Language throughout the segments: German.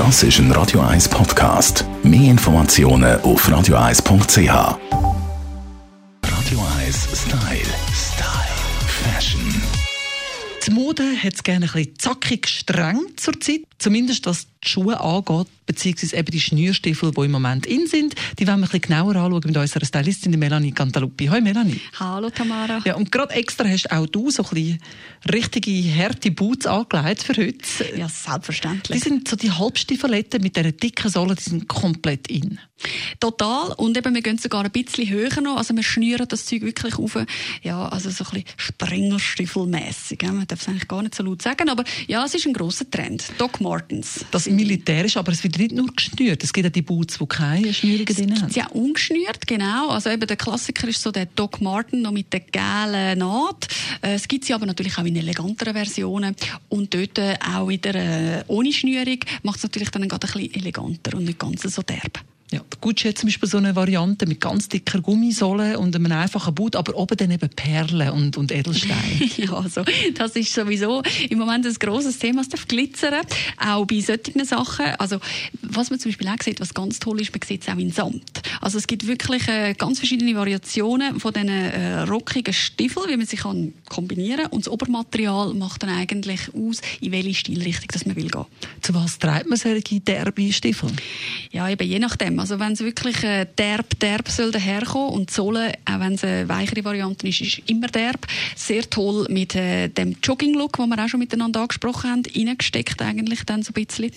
Das ist ein Radio 1 Podcast. Mehr Informationen auf radio1.ch. Radio 1 Style. Style. Fashion. Die Mode hat es gerne ein bisschen zackig streng zur Zeit. Zumindest was die Schuhe angeht, beziehungsweise eben die Schnürstiefel, die im Moment in sind. Die wollen wir ein bisschen genauer anschauen mit unserer Stylistin Melanie Cantaluppi. Hallo Melanie. Hallo Tamara. Ja, und gerade extra hast auch du so ein bisschen richtige, harte Boots angelegt für heute. Ja, selbstverständlich. Die sind so die Halbstiefeletten mit diesen dicken Sohlen, die sind komplett in. Total. Und eben, wir gehen sogar ein bisschen höher noch. Also wir schnüren das Zeug wirklich auf. Ja, also so ein bisschen Springerstiefelmässig. Man darf es eigentlich gar nicht so laut sagen. Aber ja, es ist ein grosser Trend. Doc Martens. Das militärisch, aber es wird nicht nur geschnürt. Es gibt auch die Boots, die keine Schnürungen drin haben. Ja, ungeschnürt, genau. Also eben der Klassiker ist so der Doc Marten noch mit der gelben Naht. Äh, es gibt sie aber natürlich auch in eleganteren Versionen. Und dort äh, auch wieder äh, ohne Schnürung macht es natürlich dann gerade ein bisschen eleganter und nicht ganz so derb. Ja, der Gucci hat zum Beispiel so eine Variante mit ganz dicker Gummisohle und einem einfachen Boot, aber oben dann eben Perlen und, und Edelsteine. ja, also, das ist sowieso im Moment ein grosses Thema, es darf glitzern, auch bei solchen Sachen. Also, was man zum Beispiel auch sieht, was ganz toll ist, man sieht es auch in Samt. Also es gibt wirklich äh, ganz verschiedene Variationen von diesen äh, rockigen Stiefeln, wie man sie kann kombinieren und das Obermaterial macht dann eigentlich aus, in welche Stilrichtung das man will gehen. Zu was treibt man solche derbe Stiefel? Ja, eben je nachdem. Also wenn es wirklich äh, derb, derb soll daherkommen und die Sohle, auch wenn es eine weichere Variante ist, ist immer derb. Sehr toll mit äh, dem Jogging-Look, den wir auch schon miteinander angesprochen haben, reingesteckt eigentlich dann so ein bisschen.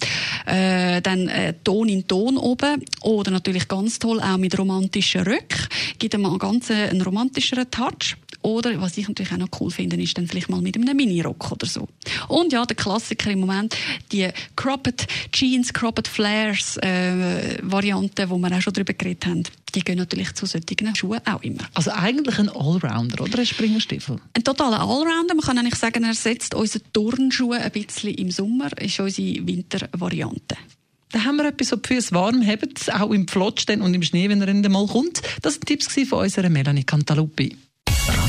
Äh, dann äh, Ton in Ton oben oder natürlich ganz toll auch mit romantischen Röcken. Gibt einem ganz äh, einen romantischeren Touch. Oder, was ich natürlich auch noch cool finde, ist dann vielleicht mal mit einem Mini-Rock oder so. Und ja, der Klassiker im Moment, die Cropped Jeans, Cropped Flares äh, Varianten, wo wir auch schon drüber geredet haben, die gehen natürlich zu solchen Schuhen auch immer. Also eigentlich ein Allrounder, oder? Ein Springerstiefel? Ein totaler Allrounder. Man kann eigentlich sagen, er setzt unsere Turnschuhe ein bisschen im Sommer, ist unsere Wintervariante. Da haben wir etwas, so die Füße warm haben, auch im Pflotsch und im Schnee, wenn er mal kommt. Das sind Tipps von unserer Melanie Cantaluppi.